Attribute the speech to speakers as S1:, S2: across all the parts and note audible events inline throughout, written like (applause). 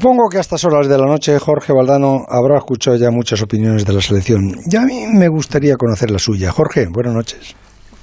S1: Supongo que a estas horas de la noche Jorge Valdano habrá escuchado ya muchas opiniones de la selección. Y a mí me gustaría conocer la suya. Jorge, buenas noches.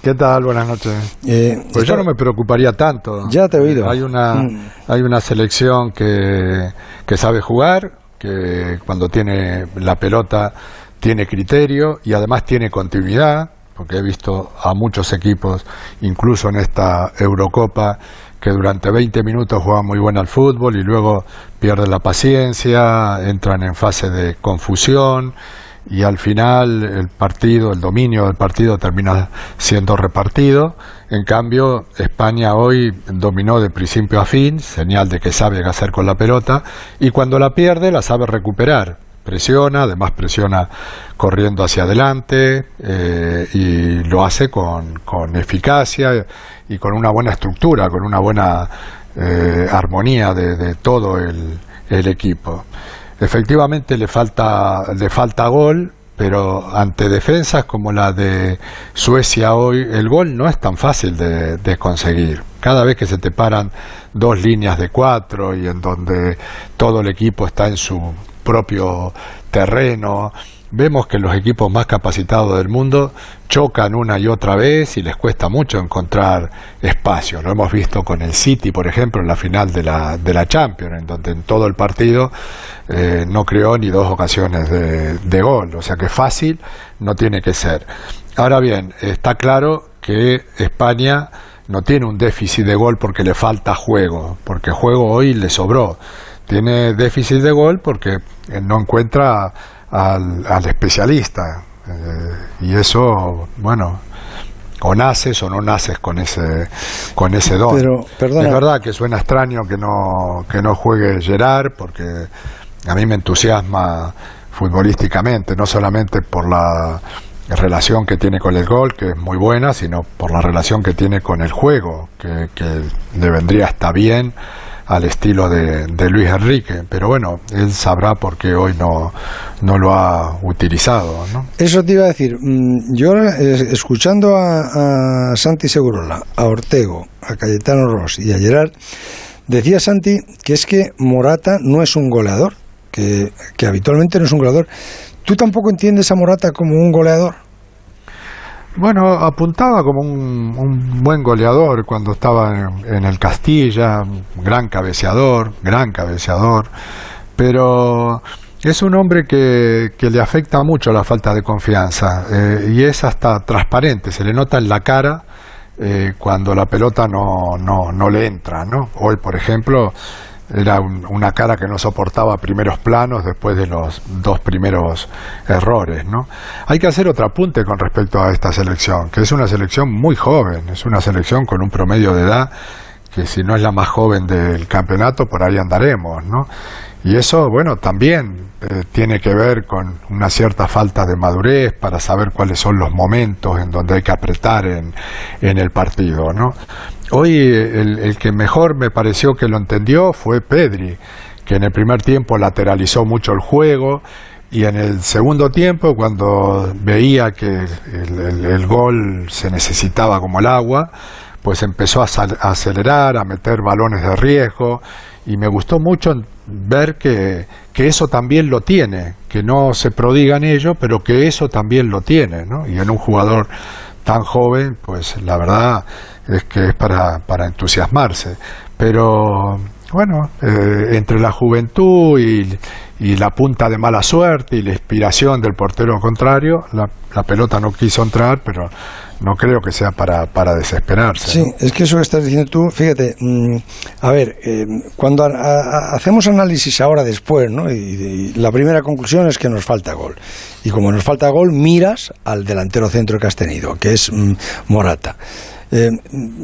S2: ¿Qué tal? Buenas noches. Eh, pues yo no me preocuparía tanto.
S1: Ya te he oído.
S2: Hay una, mm. hay una selección que, que sabe jugar, que cuando tiene la pelota tiene criterio y además tiene continuidad, porque he visto a muchos equipos, incluso en esta Eurocopa, que durante 20 minutos juegan muy bien al fútbol y luego pierden la paciencia, entran en fase de confusión y al final el partido, el dominio del partido termina siendo repartido. En cambio, España hoy dominó de principio a fin, señal de que sabe qué hacer con la pelota, y cuando la pierde la sabe recuperar presiona, además presiona corriendo hacia adelante eh, y lo hace con, con, eficacia y con una buena estructura, con una buena eh, armonía de, todo el, equipo. Efectivamente le falta, le falta gol, pero ante defensas como la de Suecia hoy, el gol no es tan fácil de, conseguir. Cada vez que se te paran dos líneas de cuatro y en donde todo el equipo está en su propio terreno. Vemos que los equipos más capacitados del mundo chocan una y otra vez y les cuesta mucho encontrar espacio. Lo hemos visto con el City, por ejemplo, en la final de la, de la Champions, en donde en todo el partido eh, no creó ni dos ocasiones de, de gol. O sea que fácil no tiene que ser. Ahora bien, está claro que España no tiene un déficit de gol porque le falta juego, porque juego hoy le sobró tiene déficit de gol porque no encuentra al, al especialista. Eh, y eso, bueno, o naces o no naces con ese con ese don. Pero, es verdad que suena extraño que no que no juegue Gerard porque a mí me entusiasma futbolísticamente, no solamente por la relación que tiene con el gol, que es muy buena, sino por la relación que tiene con el juego, que, que le vendría hasta bien al estilo de, Luis Enrique. Pero bueno, él sabrá por qué hoy no, no lo ha utilizado. ¿no?
S1: Eso te iba a decir. Mm, yo ahora, escuchando a, Santi Segurola, a Ortego, a Cayetano Ross y a Gerard, decía Santi que es que Morata no es un goleador, que, que habitualmente no es un goleador. ¿Tú tampoco entiendes a Morata como un goleador?
S2: Bueno, apuntaba como un, buen goleador cuando estaba en, el Castilla, gran cabeceador, gran cabeceador, pero es un hombre que, que le afecta mucho la falta de confianza eh, y es hasta transparente, se le nota en la cara eh, cuando la pelota no, no, no le entra, ¿no? Hoy, por ejemplo, era una cara que no soportaba primeros planos después de los dos primeros errores, ¿no? Hay que hacer otro apunte con respecto a esta selección, que es una selección muy joven, es una selección con un promedio de edad que si no es la más joven del campeonato, por ahí andaremos, ¿no? Y eso, bueno, también eh, tiene que ver con una cierta falta de madurez para saber cuáles son los momentos en donde hay que apretar en, en el partido, ¿no? Hoy el, que mejor me pareció que lo entendió fue Pedri, que en el primer tiempo lateralizó mucho el juego y en el segundo tiempo, cuando veía que el, gol se necesitaba como el agua, pues empezó a, acelerar, a meter balones de riesgo y me gustó mucho ver que, que, eso también lo tiene, que no se prodiga en ello, pero que eso también lo tiene, ¿no? Y en un jugador tan joven, pues la verdad es que es para, para entusiasmarse. Pero bueno, eh, entre la juventud y, y, la punta de mala suerte y la inspiración del portero contrario, la, la pelota no quiso entrar, pero no creo que sea para, para desesperarse.
S1: Sí, es que eso que estás diciendo tú, fíjate, mm, a ver, eh, cuando hacemos análisis ahora después, ¿no? Y, la primera conclusión es que nos falta gol. Y como nos falta gol, miras al delantero centro que has tenido, que es mm, Morata. Eh,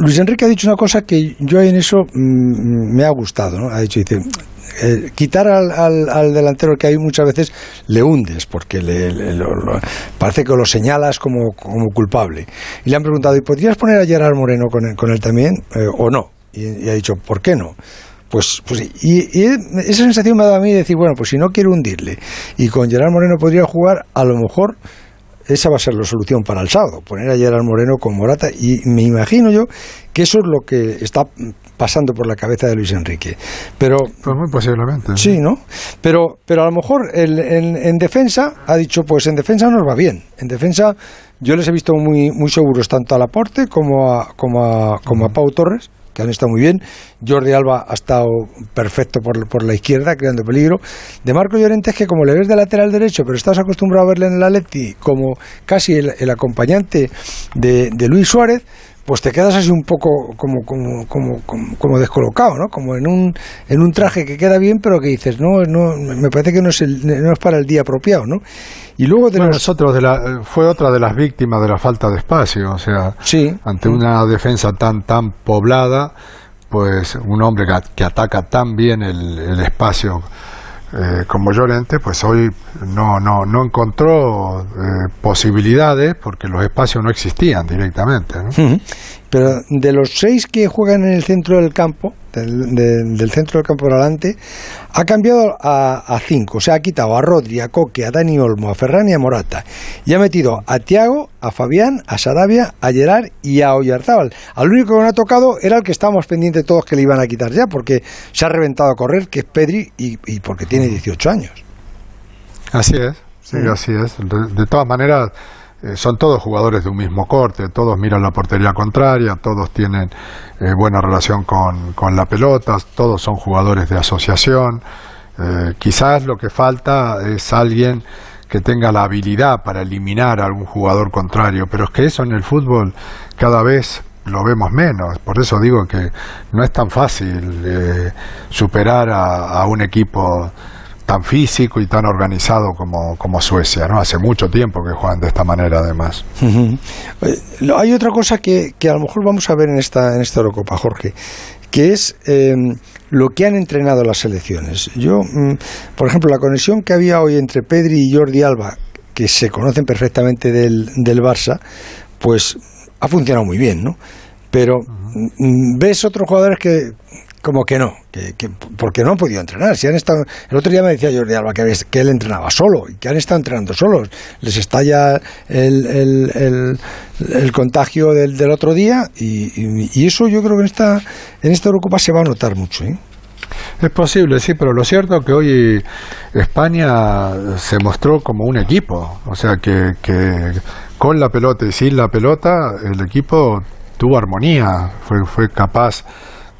S1: Luis Enrique ha dicho una cosa que yo en eso mm, me ha gustado, ¿no? Ha dicho, dice, eh, quitar al, al, delantero que hay muchas veces le hundes, porque le, parece que lo señalas como, culpable. Y le han preguntado, ¿y podrías poner a Gerard Moreno con él, también eh, o no? Y, ha dicho, ¿por qué no? Pues, pues y, esa sensación me ha dado a mí de decir, bueno, pues si no quiero hundirle y con Gerard Moreno podría jugar, a lo mejor esa va a ser la solución para el sábado, poner a Gerard Moreno con Morata y me imagino yo que eso es lo que está pasando por la cabeza de Luis Enrique. Pero
S2: pues muy posiblemente.
S1: Sí, ¿no? Pero, pero a lo mejor en, defensa ha dicho, pues en defensa nos va bien. En defensa yo les he visto muy, muy seguros tanto a Laporte como a, como a, como a Pau Torres que han estado muy bien. Jordi Alba ha estado perfecto por, por la izquierda, creando peligro. De Marco Llorente es que como le ves de lateral derecho, pero estás acostumbrado a verle en el Atleti como casi el, acompañante de, de Luis Suárez, pues te quedas así un poco como, como, como, como, descolocado, ¿no? Como en un, en un traje que queda bien, pero que dices, no, no me parece que no es, el, no es para el día apropiado, ¿no?
S2: Y luego de nosotros de la, fue otra de las víctimas de la falta de espacio, o sea,
S1: sí.
S2: ante una defensa tan, tan poblada, pues un hombre que, que ataca tan bien el, el espacio eh, como Llorente, pues hoy no, no, no encontró eh, posibilidades porque los espacios no existían directamente.
S1: Pero de los seis que juegan en el centro del campo, del, centro del campo por adelante, ha cambiado a, cinco. O sea, ha quitado a Rodri, a Coque, a Dani Olmo, a Ferran y a Morata. Y ha metido a Tiago, a Fabián, a Sarabia, a Gerard y a Oyarzábal. Al único que no ha tocado era el que estábamos pendientes todos que le iban a quitar ya, porque se ha reventado a correr, que es Pedri, y, porque tiene 18 años.
S2: Así es, sí, así es. de todas maneras eh, son todos jugadores de un mismo corte, todos miran la portería contraria, todos tienen eh, buena relación con, con, la pelota, todos son jugadores de asociación. Eh, quizás lo que falta es alguien que tenga la habilidad para eliminar a algún jugador contrario, pero es que eso en el fútbol cada vez lo vemos menos. Por eso digo que no es tan fácil superar a, a un equipo tan físico y tan organizado como, como Suecia, ¿no? Hace mucho tiempo que juegan de esta manera, además.
S1: Hay otra cosa que, que, a lo mejor vamos a ver en esta, en esta Eurocopa, Jorge, que es eh, lo que han entrenado las selecciones. Yo, mm, por ejemplo, la conexión que había hoy entre Pedri y Jordi Alba, que se conocen perfectamente del, del Barça, pues ha funcionado muy bien, ¿no? Pero mm, ves otros jugadores que como que no, que, porque no han podido entrenar. Si han estado, el otro día me decía Jordi Alba que, que él entrenaba solo y que han estado entrenando solos. Les estalla el, el, el, contagio del, del, otro día y, y, eso yo creo que en esta, en esta Eurocopa se va a notar mucho. ¿eh?
S2: Es posible, sí, pero lo cierto es que hoy España se mostró como un equipo. O sea, que, que con la pelota y sin la pelota el equipo tuvo armonía, fue, fue capaz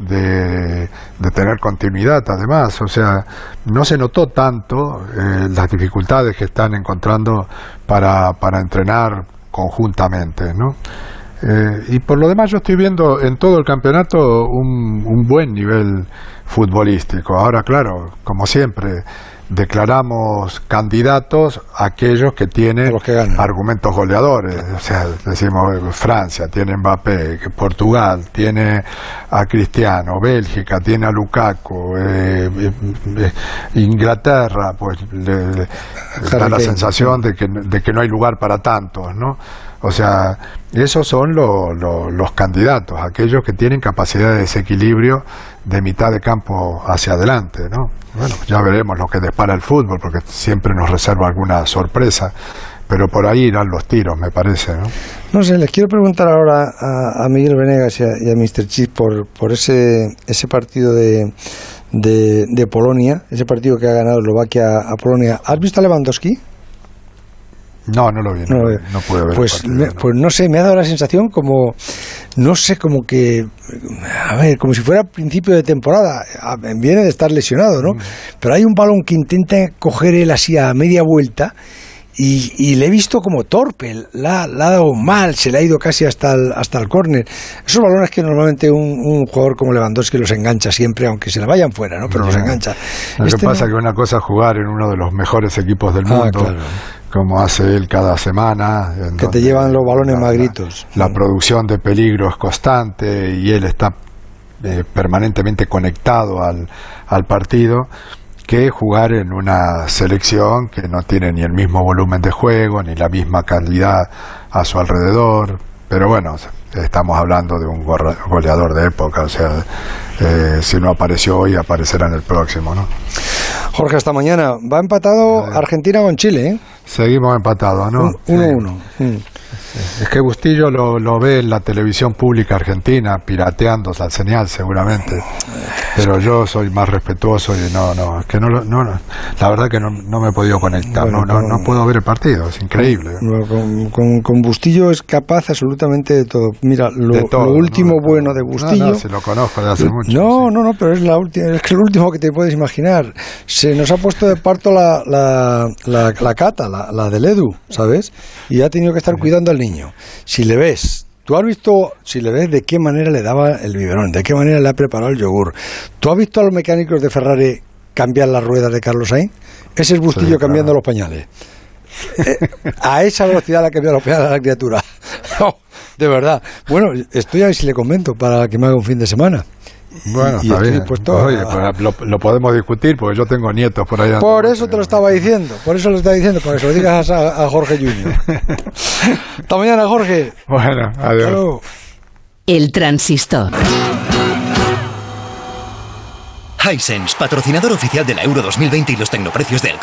S2: de, tener continuidad además, o sea, no se notó tanto eh, las dificultades que están encontrando para, para entrenar conjuntamente, ¿no? Eh, y por lo demás yo estoy viendo en todo el campeonato un, un buen nivel futbolístico. Ahora, claro, como siempre, declaramos candidatos a aquellos que tienen argumentos goleadores. O sea, decimos Francia tiene Mbappé, Portugal tiene a Cristiano, Bélgica tiene a Lukaku, eh, eh, eh, Inglaterra, pues le, da la sensación de que, de que no hay lugar para tantos, ¿no? O sea, esos son los candidatos, aquellos que tienen capacidad de desequilibrio de mitad de campo hacia adelante, ¿no? Bueno, ya veremos lo que depara el fútbol, porque siempre nos reserva alguna sorpresa, pero por ahí irán los tiros, me parece, ¿no?
S1: No sé, les quiero preguntar ahora a, Miguel Venegas y a, Mr. Chip por, por ese, ese partido de, de, Polonia, ese partido que ha ganado Eslovaquia a Polonia. ¿Has visto a Lewandowski?
S2: No, no lo vi, no, no, pude ver.
S1: Pues, pues no sé, me ha dado la sensación como, no sé, como que, a ver, como si fuera principio de temporada. Viene de estar lesionado, ¿no? Mm. Pero hay un balón que intenta coger él así a media vuelta. Y, le he visto como torpe, la, ha dado mal, se le ha ido casi hasta el, hasta el córner. Esos balones que normalmente un, jugador como Lewandowski los engancha siempre, aunque se le vayan fuera, ¿no? Pero los engancha.
S2: Lo que este pasa es que una cosa es jugar en uno de los mejores equipos del ah, mundo, como hace él cada semana.
S1: Que te llevan los balones magritos.
S2: La, producción de peligro es constante y él está eh, permanentemente conectado al, al partido que jugar en una selección que no tiene ni el mismo volumen de juego, ni la misma calidad a su alrededor. Pero bueno, estamos hablando de un goleador de época, o sea, eh, si no apareció hoy, aparecerá en el próximo, ¿no?
S1: Jorge, hasta mañana. Va empatado Argentina con Chile, ¿eh?
S2: Seguimos empatados, ¿no?
S1: 1-1.
S2: Es que Bustillo lo, lo ve en la televisión pública argentina, pirateando la señal seguramente. Pero yo soy más respetuoso y no, no, es que no, no, no. la verdad que no, no me he podido conectar,
S1: Bueno,
S2: no, no,
S1: con-
S2: no puedo ver el partido, es increíble.
S1: Con, con- con Bustillo es capaz absolutamente de todo. Mira, lo,
S2: De todo,
S1: lo último
S2: ¿no?
S1: bueno de Bustillo.
S2: No, si lo conozco de hace mucho.
S1: No,
S2: sí.
S1: no, no, pero es la última, es que lo último que te puedes imaginar. Se nos ha puesto de parto la, la, la, la cata, la, la del Edu, ¿sabes? Y ha tenido que estar cuidando al niño. Si le ves, tú has visto, si le ves de qué manera le daba el biberón, de qué manera le ha preparado el yogur. ¿Tú has visto a los mecánicos de Ferrari cambiar las ruedas de Carlos Sainz? Ese es Bustillo
S2: Sí, claro.
S1: cambiando los pañales. Eh, a esa velocidad la que cambiado los pañales a la criatura. (laughs) No, de verdad. Bueno, estoy a ver si le comento para que me haga un fin de semana.
S2: Bueno,
S1: y estoy dispuesto
S2: Oye,
S1: a-
S2: pues lo, lo podemos discutir porque yo tengo nietos por dando
S1: Por eso te lo estaba diciendo, por eso lo estaba diciendo, para que se lo digas a, a Jorge Junior. (laughs) Hasta mañana, Jorge.
S2: Bueno,
S1: Hasta
S2: adiós.
S1: luego.
S3: El transistor.
S4: Hisense, patrocinador oficial de la Euro 2020 y los tecnoprecios del